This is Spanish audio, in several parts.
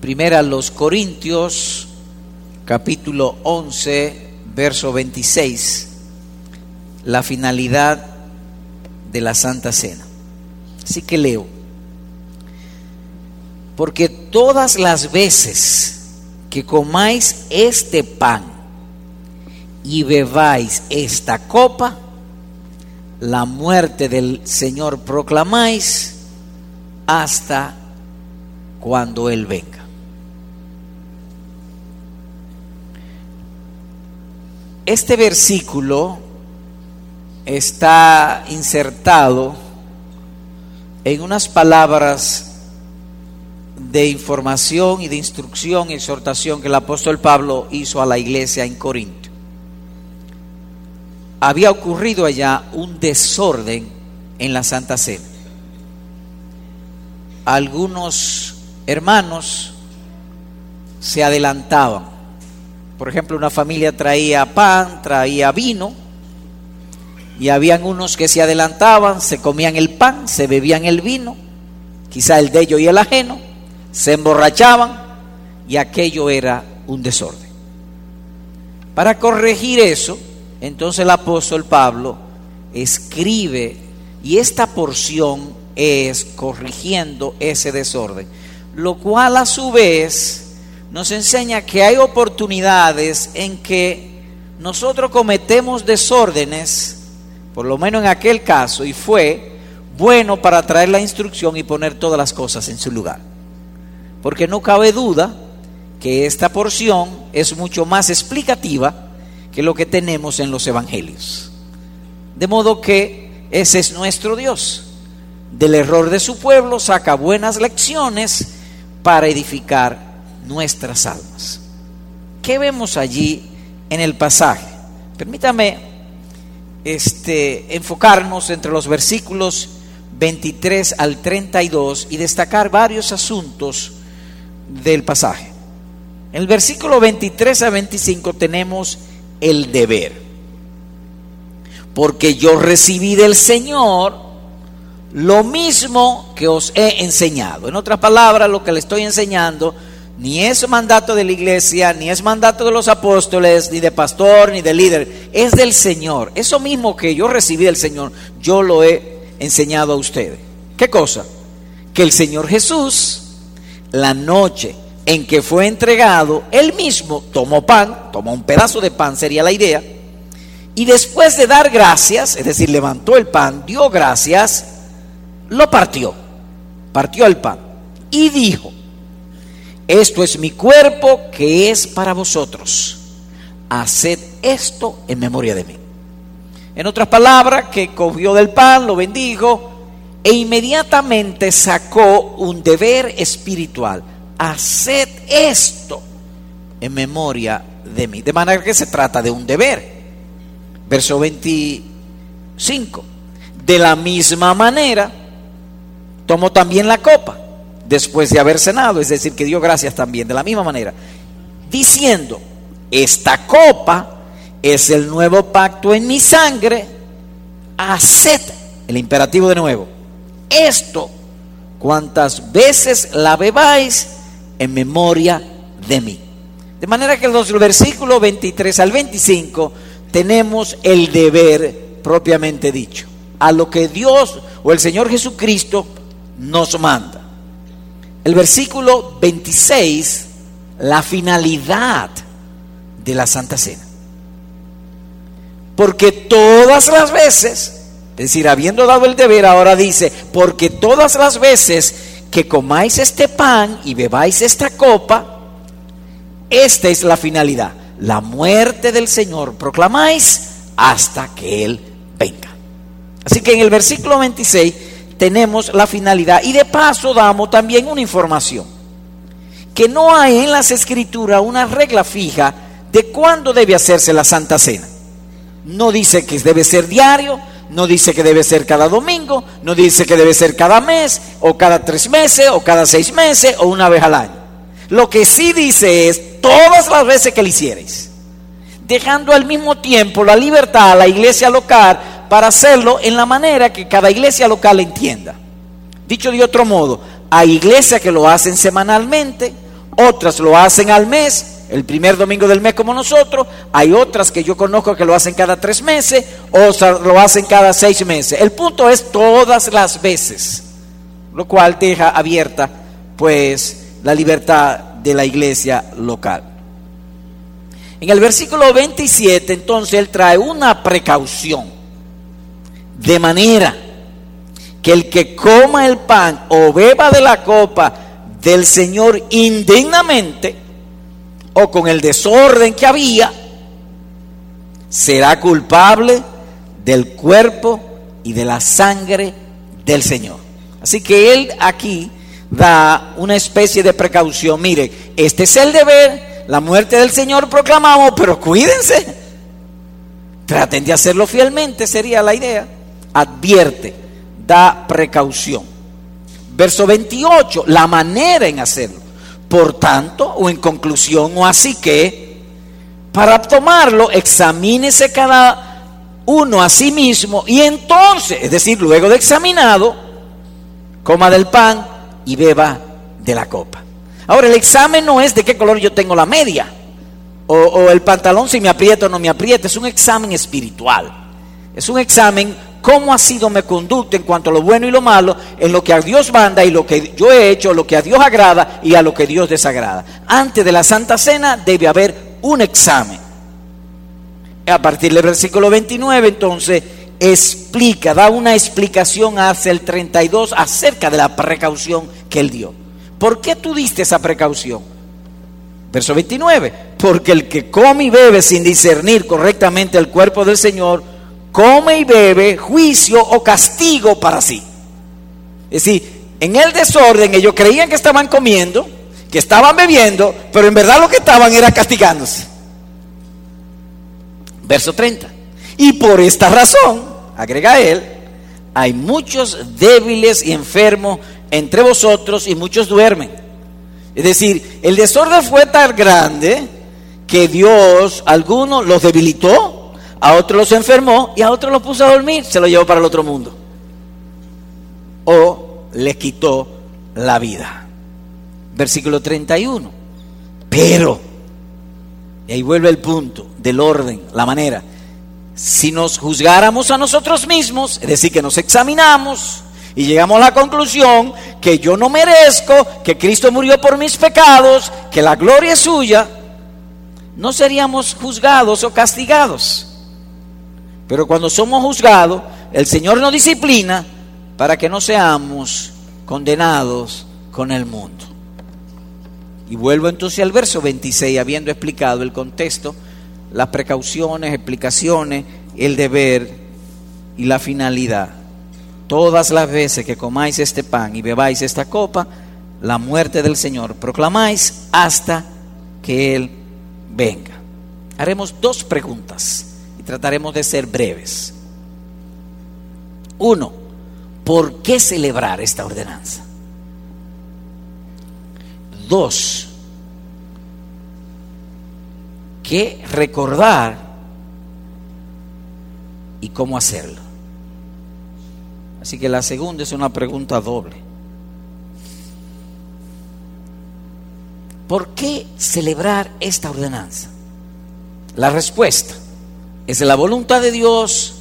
Primera los Corintios, capítulo 11, verso 26, la finalidad de la Santa Cena. Así que leo. Porque todas las veces que comáis este pan y bebáis esta copa, la muerte del Señor proclamáis hasta cuando Él venga. Este versículo está insertado en unas palabras de información y de instrucción y exhortación que el apóstol Pablo hizo a la iglesia en Corinto. Había ocurrido allá un desorden en la Santa Cena. Algunos hermanos se adelantaban. Por ejemplo, una familia traía pan, traía vino, y habían unos que se adelantaban, se comían el pan, se bebían el vino, quizá el de ellos y el ajeno, se emborrachaban y aquello era un desorden. Para corregir eso, entonces el apóstol Pablo escribe y esta porción es corrigiendo ese desorden, lo cual a su vez nos enseña que hay oportunidades en que nosotros cometemos desórdenes, por lo menos en aquel caso, y fue bueno para traer la instrucción y poner todas las cosas en su lugar porque no cabe duda que esta porción es mucho más explicativa que lo que tenemos en los evangelios. De modo que ese es nuestro Dios. Del error de su pueblo saca buenas lecciones para edificar nuestras almas. ¿Qué vemos allí en el pasaje? Permítame este, enfocarnos entre los versículos 23 al 32 y destacar varios asuntos del pasaje. En el versículo 23 a 25 tenemos el deber. Porque yo recibí del Señor lo mismo que os he enseñado. En otras palabras, lo que le estoy enseñando ni es mandato de la iglesia, ni es mandato de los apóstoles, ni de pastor, ni de líder. Es del Señor. Eso mismo que yo recibí del Señor, yo lo he enseñado a ustedes. ¿Qué cosa? Que el Señor Jesús la noche en que fue entregado, él mismo tomó pan, tomó un pedazo de pan, sería la idea, y después de dar gracias, es decir, levantó el pan, dio gracias, lo partió, partió el pan y dijo, esto es mi cuerpo que es para vosotros, haced esto en memoria de mí. En otras palabras, que cogió del pan, lo bendijo, e inmediatamente sacó un deber espiritual. Haced esto en memoria de mí. De manera que se trata de un deber. Verso 25. De la misma manera, tomó también la copa después de haber cenado, es decir, que dio gracias también, de la misma manera, diciendo, esta copa es el nuevo pacto en mi sangre, haced, el imperativo de nuevo, esto cuantas veces la bebáis en memoria de mí. De manera que los versículos 23 al 25 tenemos el deber propiamente dicho, a lo que Dios o el Señor Jesucristo nos manda. El versículo 26, la finalidad de la Santa Cena. Porque todas las veces es decir, habiendo dado el deber, ahora dice, porque todas las veces que comáis este pan y bebáis esta copa, esta es la finalidad, la muerte del Señor proclamáis hasta que Él venga. Así que en el versículo 26 tenemos la finalidad y de paso damos también una información, que no hay en las escrituras una regla fija de cuándo debe hacerse la Santa Cena. No dice que debe ser diario, no dice que debe ser cada domingo, no dice que debe ser cada mes, o cada tres meses, o cada seis meses, o una vez al año. Lo que sí dice es todas las veces que lo hicierais, dejando al mismo tiempo la libertad a la iglesia local para hacerlo en la manera que cada iglesia local entienda. Dicho de otro modo, hay iglesias que lo hacen semanalmente, otras lo hacen al mes, el primer domingo del mes como nosotros, hay otras que yo conozco que lo hacen cada tres meses, o lo hacen cada seis meses. El punto es todas las veces, lo cual deja abierta pues la libertad de la iglesia local. En el versículo 27 entonces él trae una precaución, de manera que el que coma el pan o beba de la copa del Señor indignamente, o con el desorden que había, será culpable del cuerpo y de la sangre del Señor. Así que él aquí da una especie de precaución. Mire, este es el deber, la muerte del Señor proclamamos, pero cuídense. Traten de hacerlo fielmente, sería la idea. Advierte, da precaución. Verso 28, la manera en hacerlo. Por tanto, o en conclusión, o así que, para tomarlo, examínese cada uno a sí mismo y entonces, es decir, luego de examinado, coma del pan y beba de la copa. Ahora, el examen no es de qué color yo tengo la media, o, el pantalón si me aprieta o no me aprieta, es un examen espiritual. Es un examen cómo ha sido mi conducta en cuanto a lo bueno y lo malo, en lo que a Dios manda y lo que yo he hecho, lo que a Dios agrada y a lo que Dios desagrada. Antes de la Santa Cena debe haber un examen. A partir del versículo 29, entonces, explica, da una explicación hacia el 32 acerca de la precaución que él dio. ¿Por qué tú diste esa precaución? Verso 29, porque el que come y bebe sin discernir correctamente el cuerpo del Señor, come y bebe juicio o castigo para sí. Es decir, en el desorden ellos creían que estaban comiendo, que estaban bebiendo, pero en verdad lo que estaban era castigándose. Verso 30. Y por esta razón, agrega él, hay muchos débiles y enfermos entre vosotros y muchos duermen. Es decir, el desorden fue tan grande que Dios, algunos los debilitó, a otro los enfermó y a otro los puso a dormir, se lo llevó para el otro mundo. O le quitó la vida. Versículo 31. Pero, y ahí vuelve el punto del orden, la manera. Si nos juzgáramos a nosotros mismos, es decir, que nos examinamos y llegamos a la conclusión que yo no merezco, que Cristo murió por mis pecados, que la gloria es suya, no seríamos juzgados o castigados. Pero cuando somos juzgados, el Señor nos disciplina para que no seamos condenados con el mundo. Y vuelvo entonces al verso 26, habiendo explicado el contexto, las precauciones, explicaciones, el deber y la finalidad. Todas las veces que comáis este pan y bebáis esta copa, la muerte del Señor proclamáis hasta que Él venga. Haremos dos preguntas trataremos de ser breves. Uno, ¿por qué celebrar esta ordenanza? Dos, ¿qué recordar y cómo hacerlo? Así que la segunda es una pregunta doble. ¿Por qué celebrar esta ordenanza? La respuesta es la voluntad de Dios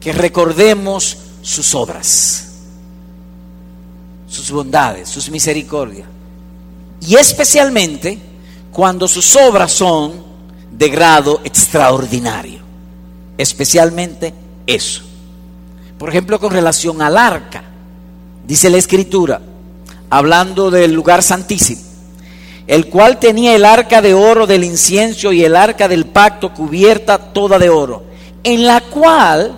que recordemos sus obras, sus bondades, sus misericordias. Y especialmente cuando sus obras son de grado extraordinario. Especialmente eso. Por ejemplo, con relación al arca, dice la escritura, hablando del lugar santísimo el cual tenía el arca de oro del incienso y el arca del pacto cubierta toda de oro, en la cual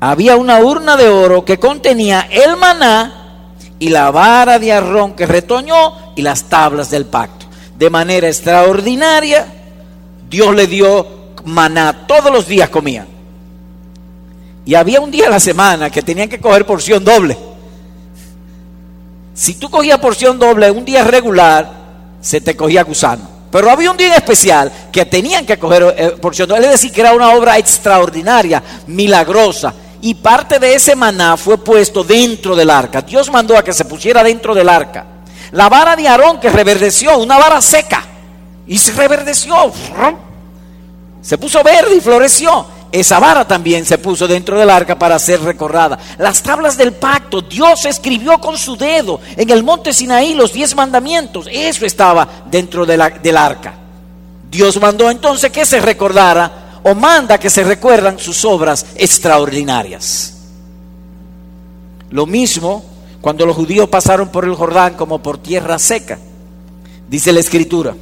había una urna de oro que contenía el maná y la vara de arrón que retoñó y las tablas del pacto. De manera extraordinaria, Dios le dio maná, todos los días comían. Y había un día a la semana que tenían que coger porción doble. Si tú cogías porción doble un día regular, se te cogía gusano. Pero había un día especial que tenían que coger eh, porción doble. Es decir, que era una obra extraordinaria, milagrosa. Y parte de ese maná fue puesto dentro del arca. Dios mandó a que se pusiera dentro del arca. La vara de Aarón que reverdeció, una vara seca, y se reverdeció, se puso verde y floreció. Esa vara también se puso dentro del arca para ser recordada. Las tablas del pacto, Dios escribió con su dedo en el monte Sinaí los diez mandamientos. Eso estaba dentro de la, del arca. Dios mandó entonces que se recordara o manda que se recuerdan sus obras extraordinarias. Lo mismo cuando los judíos pasaron por el Jordán como por tierra seca. Dice la escritura.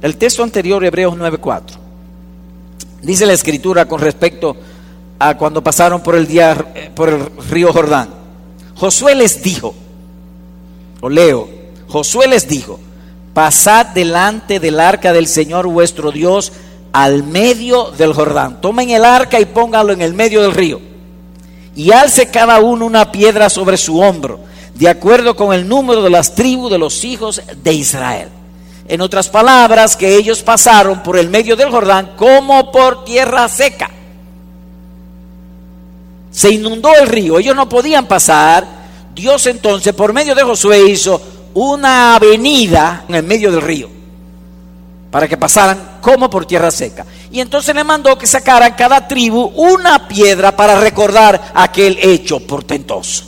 El texto anterior, Hebreos 9:4. Dice la escritura con respecto a cuando pasaron por el, día, por el río Jordán. Josué les dijo, o leo, Josué les dijo, pasad delante del arca del Señor vuestro Dios al medio del Jordán. Tomen el arca y pónganlo en el medio del río. Y alce cada uno una piedra sobre su hombro, de acuerdo con el número de las tribus de los hijos de Israel. En otras palabras, que ellos pasaron por el medio del Jordán como por tierra seca. Se inundó el río, ellos no podían pasar. Dios entonces, por medio de Josué, hizo una avenida en el medio del río para que pasaran como por tierra seca. Y entonces le mandó que sacaran cada tribu una piedra para recordar aquel hecho portentoso.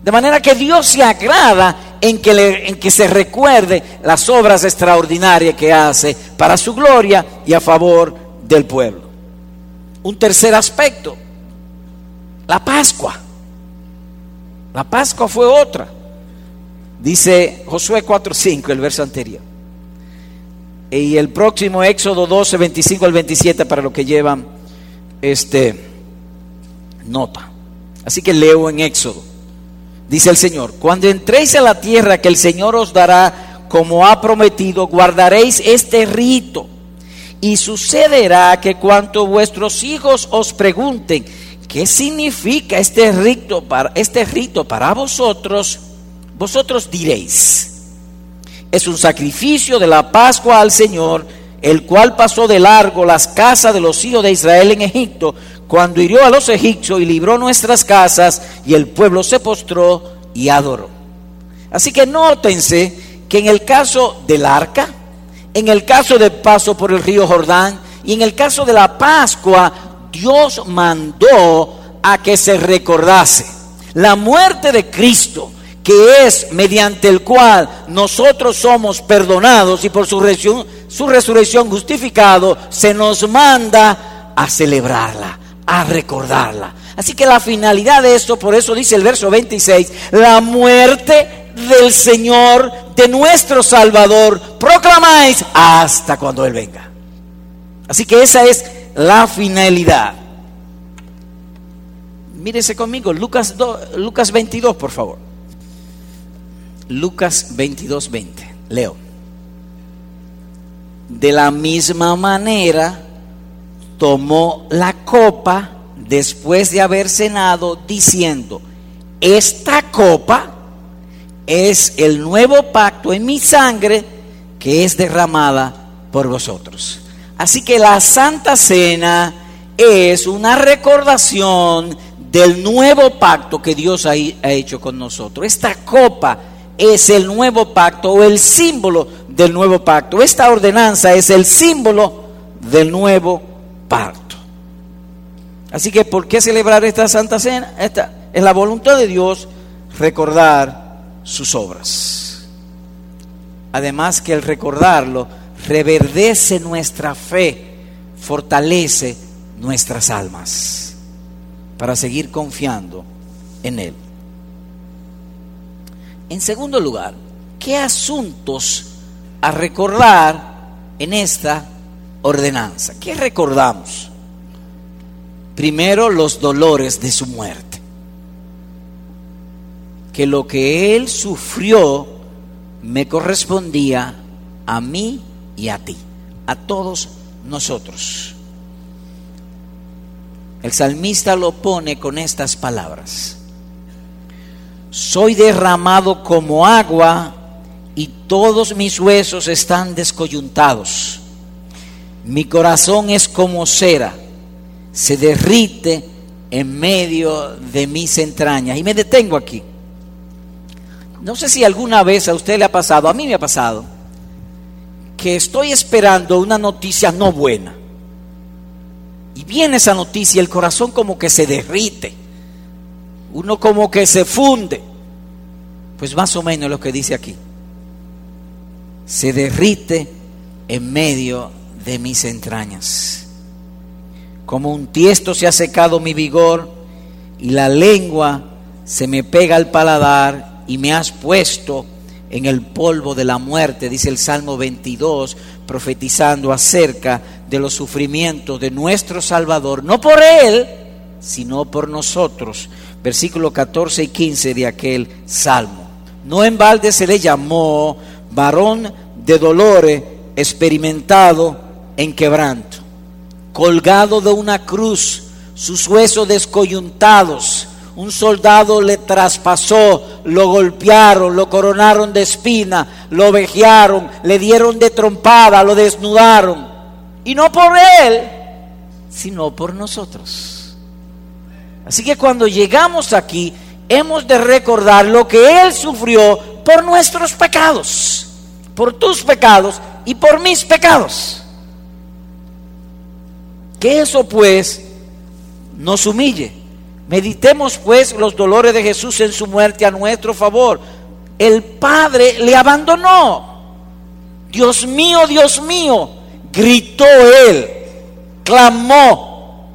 De manera que Dios se agrada en que, en que se recuerde las obras extraordinarias que hace para su gloria y a favor del pueblo. Un tercer aspecto, la Pascua. La Pascua fue otra. Dice Josué 4:5, el verso anterior. Y el próximo Éxodo 12, 25 al 27 para lo que llevan este nota. Así que leo en Éxodo. Dice el Señor, cuando entréis a la tierra que el Señor os dará como ha prometido, guardaréis este rito. Y sucederá que cuanto vuestros hijos os pregunten, ¿qué significa este rito para, este rito para vosotros? vosotros diréis, es un sacrificio de la Pascua al Señor, el cual pasó de largo las casas de los hijos de Israel en Egipto, cuando hirió a los egipcios y libró nuestras casas, y el pueblo se postró y adoró. Así que nótense que en el caso del arca, en el caso del paso por el río Jordán y en el caso de la Pascua, Dios mandó a que se recordase la muerte de Cristo, que es mediante el cual nosotros somos perdonados y por su resurrección, su resurrección justificado, se nos manda a celebrarla, a recordarla. Así que la finalidad de esto, por eso dice el verso 26, la muerte del Señor, de nuestro Salvador, proclamáis hasta cuando Él venga. Así que esa es la finalidad. Mírese conmigo, Lucas, Lucas 22, por favor. Lucas 22, 20. Leo. De la misma manera tomó la copa después de haber cenado diciendo, esta copa es el nuevo pacto en mi sangre que es derramada por vosotros. Así que la Santa Cena es una recordación del nuevo pacto que Dios ha hecho con nosotros. Esta copa es el nuevo pacto o el símbolo del nuevo pacto. Esta ordenanza es el símbolo del nuevo pacto. Así que, ¿por qué celebrar esta Santa Cena? Esta es la voluntad de Dios recordar sus obras. Además que el recordarlo reverdece nuestra fe, fortalece nuestras almas para seguir confiando en Él. En segundo lugar, ¿qué asuntos a recordar en esta ordenanza? ¿Qué recordamos? Primero, los dolores de su muerte. Que lo que él sufrió me correspondía a mí y a ti, a todos nosotros. El salmista lo pone con estas palabras soy derramado como agua y todos mis huesos están descoyuntados. Mi corazón es como cera, se derrite en medio de mis entrañas. Y me detengo aquí. No sé si alguna vez a usted le ha pasado, a mí me ha pasado, que estoy esperando una noticia no buena. Y viene esa noticia y el corazón como que se derrite. Uno como que se funde. Pues más o menos lo que dice aquí. Se derrite en medio de mis entrañas. Como un tiesto se ha secado mi vigor y la lengua se me pega al paladar y me has puesto en el polvo de la muerte, dice el Salmo 22, profetizando acerca de los sufrimientos de nuestro Salvador, no por Él, sino por nosotros. Versículo 14 y 15 de aquel Salmo. No en balde se le llamó varón de dolores, experimentado en quebranto, colgado de una cruz, sus huesos descoyuntados. Un soldado le traspasó, lo golpearon, lo coronaron de espina, lo vejearon, le dieron de trompada, lo desnudaron. Y no por él, sino por nosotros. Así que cuando llegamos aquí, hemos de recordar lo que Él sufrió por nuestros pecados, por tus pecados y por mis pecados. Que eso pues nos humille. Meditemos pues los dolores de Jesús en su muerte a nuestro favor. El Padre le abandonó. Dios mío, Dios mío, gritó él, clamó,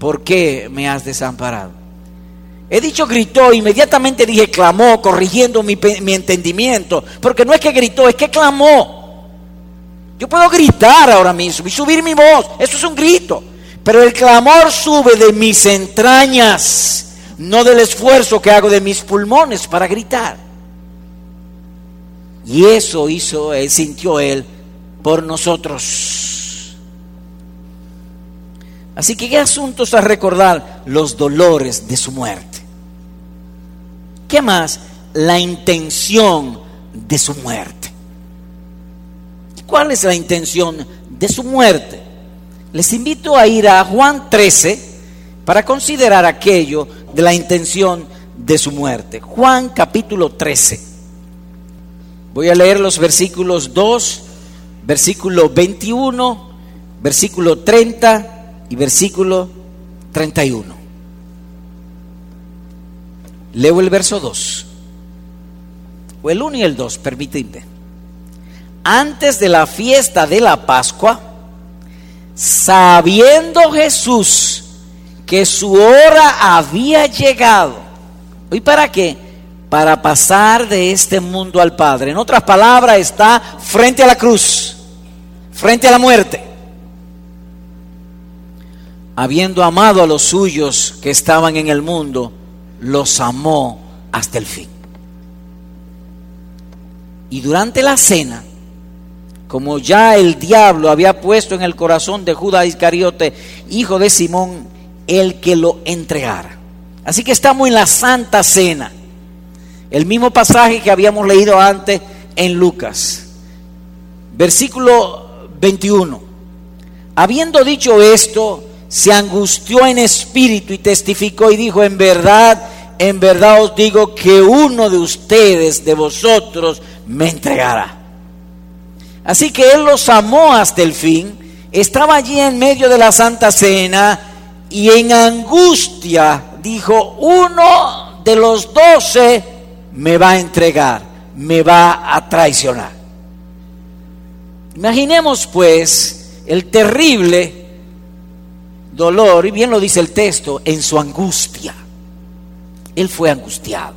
¿por qué me has desamparado? He dicho gritó, inmediatamente dije clamó, corrigiendo mi, mi entendimiento, porque no es que gritó, es que clamó. Yo puedo gritar ahora mismo y subir mi voz, eso es un grito. Pero el clamor sube de mis entrañas, no del esfuerzo que hago de mis pulmones para gritar. Y eso hizo él, sintió él por nosotros. Así que qué asuntos a recordar los dolores de su muerte. ¿Qué más? La intención de su muerte. ¿Cuál es la intención de su muerte? Les invito a ir a Juan 13 para considerar aquello de la intención de su muerte. Juan capítulo 13. Voy a leer los versículos 2, versículo 21, versículo 30 y versículo 31. Leo el verso 2. O el 1 y el 2, permíteme antes de la fiesta de la Pascua, sabiendo Jesús que su hora había llegado. ¿Y para qué? Para pasar de este mundo al Padre. En otras palabras, está frente a la cruz, frente a la muerte. Habiendo amado a los suyos que estaban en el mundo, los amó hasta el fin. Y durante la cena, como ya el diablo había puesto en el corazón de Judas Iscariote, hijo de Simón, el que lo entregara. Así que estamos en la Santa Cena, el mismo pasaje que habíamos leído antes en Lucas. Versículo 21. Habiendo dicho esto, se angustió en espíritu y testificó y dijo, en verdad, en verdad os digo que uno de ustedes, de vosotros, me entregará. Así que Él los amó hasta el fin, estaba allí en medio de la Santa Cena y en angustia dijo, uno de los doce me va a entregar, me va a traicionar. Imaginemos pues el terrible dolor, y bien lo dice el texto, en su angustia. Él fue angustiado.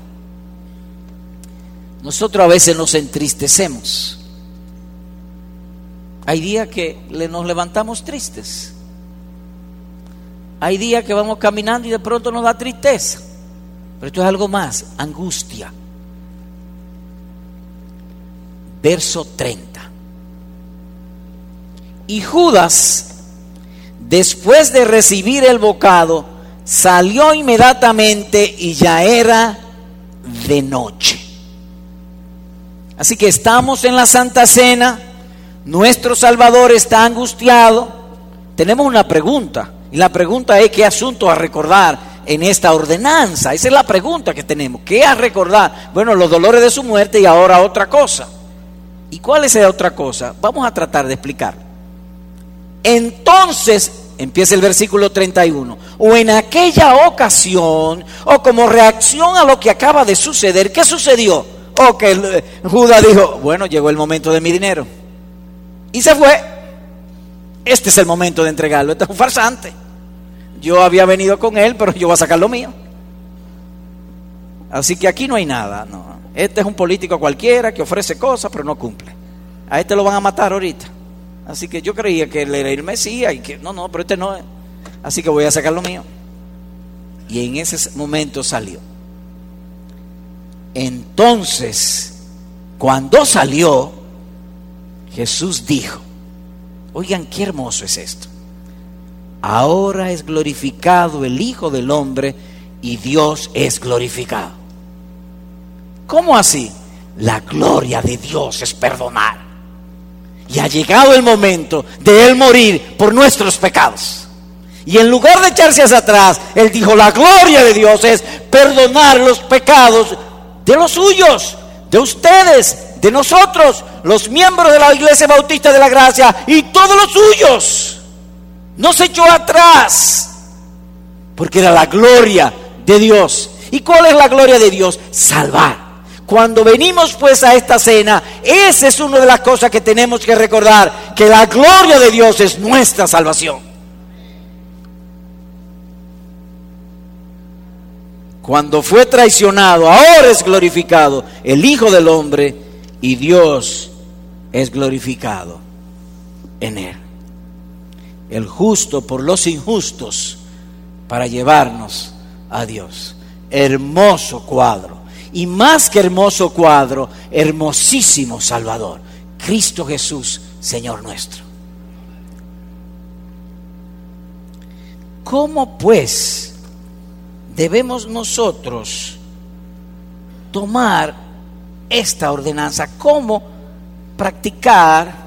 Nosotros a veces nos entristecemos hay días que nos levantamos tristes. Hay días que vamos caminando y de pronto nos da tristeza. Pero esto es algo más, angustia. Verso 30. Y Judas, después de recibir el bocado, salió inmediatamente y ya era de noche. Así que estamos en la Santa Cena nuestro Salvador está angustiado, tenemos una pregunta. Y la pregunta es qué asunto a recordar en esta ordenanza? Esa es la pregunta que tenemos. ¿Qué a recordar? Bueno, los dolores de su muerte y ahora otra cosa. ¿Y cuál es esa otra cosa? Vamos a tratar de explicar. Entonces, empieza el versículo 31, o en aquella ocasión, o como reacción a lo que acaba de suceder, ¿qué sucedió? O que eh, Judas dijo, bueno, llegó el momento de mi dinero. Y se fue. Este es el momento de entregarlo. Este es un farsante. Yo había venido con él, pero yo voy a sacar lo mío. Así que aquí no hay nada. No. Este es un político cualquiera que ofrece cosas, pero no cumple. A este lo van a matar ahorita. Así que yo creía que él era el Mesías y que no, no, pero este no es. Así que voy a sacar lo mío. Y en ese momento salió. Entonces, cuando salió, Jesús dijo, oigan qué hermoso es esto. Ahora es glorificado el Hijo del Hombre y Dios es glorificado. ¿Cómo así? La gloria de Dios es perdonar. Y ha llegado el momento de Él morir por nuestros pecados. Y en lugar de echarse hacia atrás, Él dijo, la gloria de Dios es perdonar los pecados de los suyos, de ustedes, de nosotros, los miembros de la Iglesia Bautista de la Gracia y todos los suyos. No se echó atrás, porque era la gloria de Dios. ¿Y cuál es la gloria de Dios? Salvar. Cuando venimos pues a esta cena, esa es una de las cosas que tenemos que recordar, que la gloria de Dios es nuestra salvación. cuando fue traicionado, ahora es glorificado el Hijo del Hombre y Dios es glorificado en él. El justo por los injustos para llevarnos a Dios. Hermoso cuadro. Y más que hermoso cuadro, hermosísimo Salvador. Cristo Jesús, Señor nuestro. ¿Cómo pues debemos nosotros tomar esta ordenanza, cómo practicar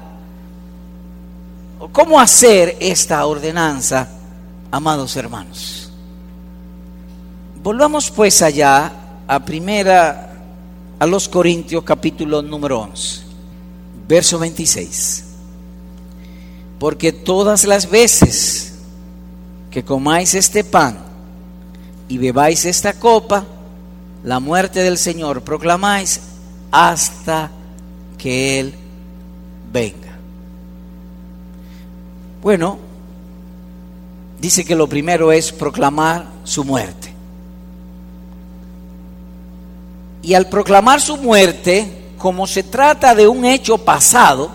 o cómo hacer esta ordenanza, amados hermanos. Volvamos pues allá a primera a los Corintios capítulo número 11, verso 26. Porque todas las veces que comáis este pan y bebáis esta copa, la muerte del Señor proclamáis hasta que Él venga. Bueno, dice que lo primero es proclamar su muerte. Y al proclamar su muerte, como se trata de un hecho pasado,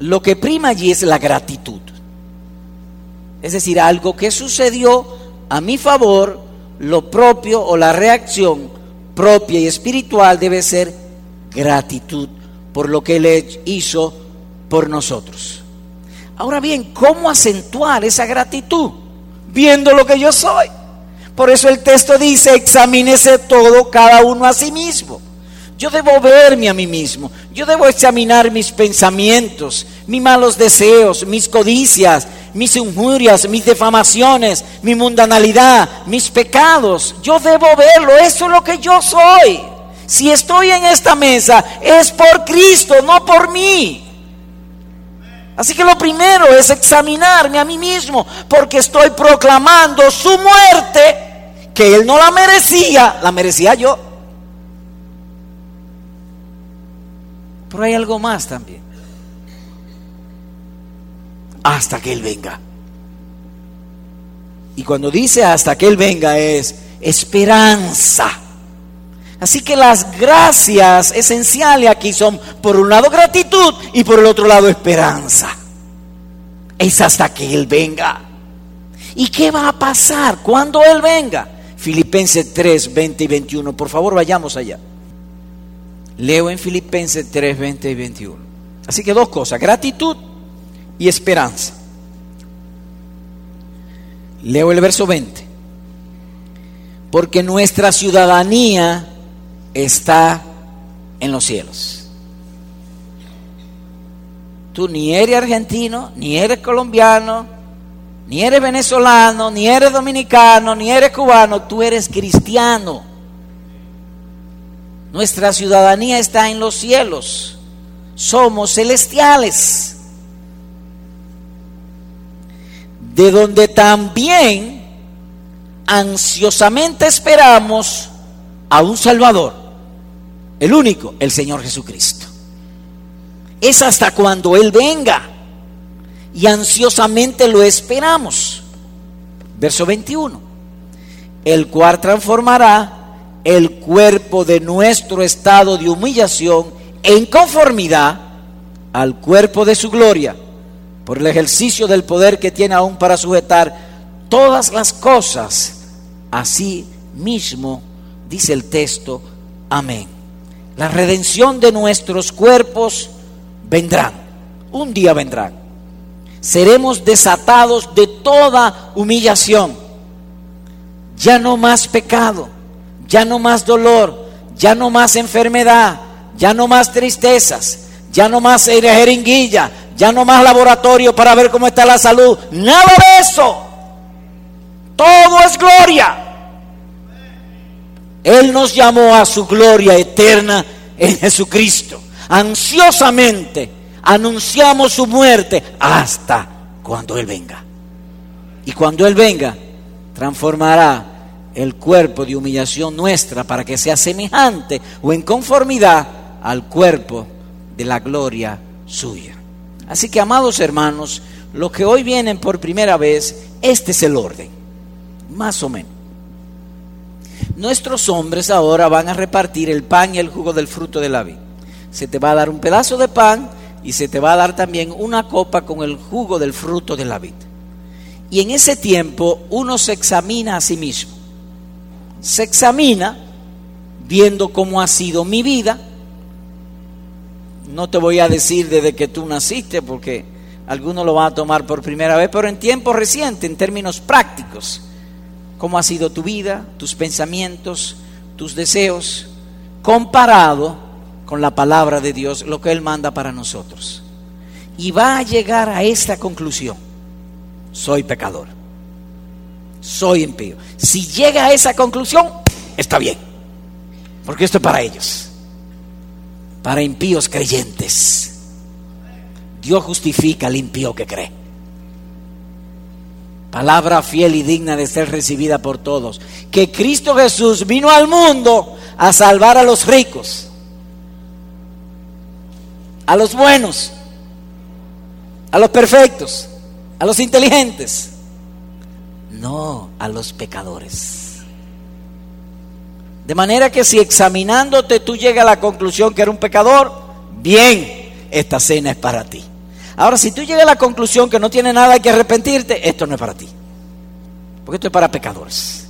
lo que prima allí es la gratitud. Es decir, algo que sucedió a mi favor, lo propio o la reacción propia y espiritual debe ser gratitud por lo que Él hizo por nosotros. Ahora bien, ¿cómo acentuar esa gratitud? Viendo lo que yo soy. Por eso el texto dice, examínese todo cada uno a sí mismo. Yo debo verme a mí mismo. Yo debo examinar mis pensamientos, mis malos deseos, mis codicias, mis injurias, mis defamaciones, mi mundanalidad, mis pecados. Yo debo verlo. Eso es lo que yo soy. Si estoy en esta mesa es por Cristo, no por mí. Así que lo primero es examinarme a mí mismo, porque estoy proclamando su muerte, que Él no la merecía, la merecía yo. Pero hay algo más también. Hasta que Él venga. Y cuando dice hasta que Él venga es esperanza. Así que las gracias esenciales aquí son por un lado gratitud y por el otro lado esperanza. Es hasta que Él venga. ¿Y qué va a pasar cuando Él venga? Filipenses 3, 20 y 21. Por favor, vayamos allá. Leo en Filipenses 3, 20 y 21. Así que dos cosas, gratitud y esperanza. Leo el verso 20. Porque nuestra ciudadanía está en los cielos. Tú ni eres argentino, ni eres colombiano, Ni eres venezolano, ni eres dominicano, ni eres cubano, tú eres cristiano. Nuestra ciudadanía está en los cielos. Somos celestiales. De donde también ansiosamente esperamos a un Salvador. El único, el Señor Jesucristo. Es hasta cuando Él venga. Y ansiosamente lo esperamos. Verso 21. El cual transformará el cuerpo de nuestro estado de humillación en conformidad al cuerpo de su gloria, por el ejercicio del poder que tiene aún para sujetar todas las cosas. Así mismo dice el texto, amén. La redención de nuestros cuerpos vendrán, un día vendrán. Seremos desatados de toda humillación, ya no más pecado ya no más dolor, ya no más enfermedad, ya no más tristezas, ya no más jeringuilla, ya no más laboratorio para ver cómo está la salud. Nada de eso. Todo es gloria. Él nos llamó a su gloria eterna en Jesucristo. Ansiosamente anunciamos su muerte hasta cuando Él venga. Y cuando Él venga, transformará el cuerpo de humillación nuestra para que sea semejante o en conformidad al cuerpo de la gloria suya. Así que, amados hermanos, los que hoy vienen por primera vez, este es el orden, más o menos. Nuestros hombres ahora van a repartir el pan y el jugo del fruto de la vid. Se te va a dar un pedazo de pan y se te va a dar también una copa con el jugo del fruto de la vid. Y en ese tiempo uno se examina a sí mismo se examina viendo cómo ha sido mi vida. No te voy a decir desde que tú naciste porque algunos lo van a tomar por primera vez, pero en tiempo reciente, en términos prácticos, cómo ha sido tu vida, tus pensamientos, tus deseos, comparado con la palabra de Dios, lo que Él manda para nosotros. Y va a llegar a esta conclusión, soy pecador soy impío. Si llega a esa conclusión, está bien. Porque esto es para ellos. Para impíos creyentes. Dios justifica al impío que cree. Palabra fiel y digna de ser recibida por todos. Que Cristo Jesús vino al mundo a salvar a los ricos, a los buenos, a los perfectos, a los inteligentes no a los pecadores. De manera que si examinándote tú llegas a la conclusión que eres un pecador, bien, esta cena es para ti. Ahora, si tú llegas a la conclusión que no tiene nada que arrepentirte, esto no es para ti. Porque esto es para pecadores.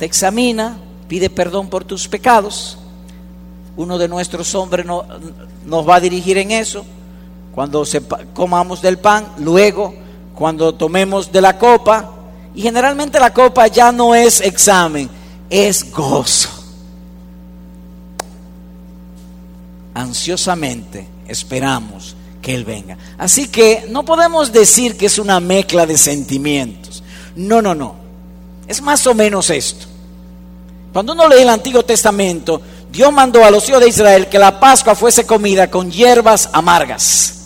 Te examina, pide perdón por tus pecados. Uno de nuestros hombres nos va a dirigir en eso. Cuando comamos del pan, luego cuando tomemos de la copa, y generalmente la copa ya no es examen, es gozo. Ansiosamente esperamos que Él venga. Así que no podemos decir que es una mezcla de sentimientos. No, no, no. Es más o menos esto. Cuando uno lee el Antiguo Testamento, Dios mandó a los hijos de Israel que la Pascua fuese comida con hierbas amargas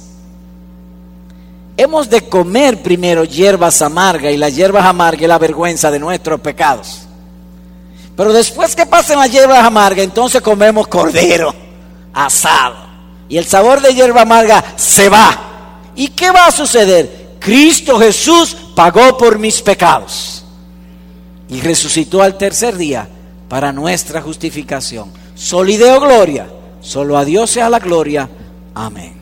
hemos de comer primero hierbas amargas y las hierbas amargas es la vergüenza de nuestros pecados. Pero después que pasen las hierbas amargas, entonces comemos cordero asado. Y el sabor de hierba amarga se va. ¿Y qué va a suceder? Cristo Jesús pagó por mis pecados y resucitó al tercer día para nuestra justificación. Solideo gloria. Solo a Dios sea la gloria. Amén.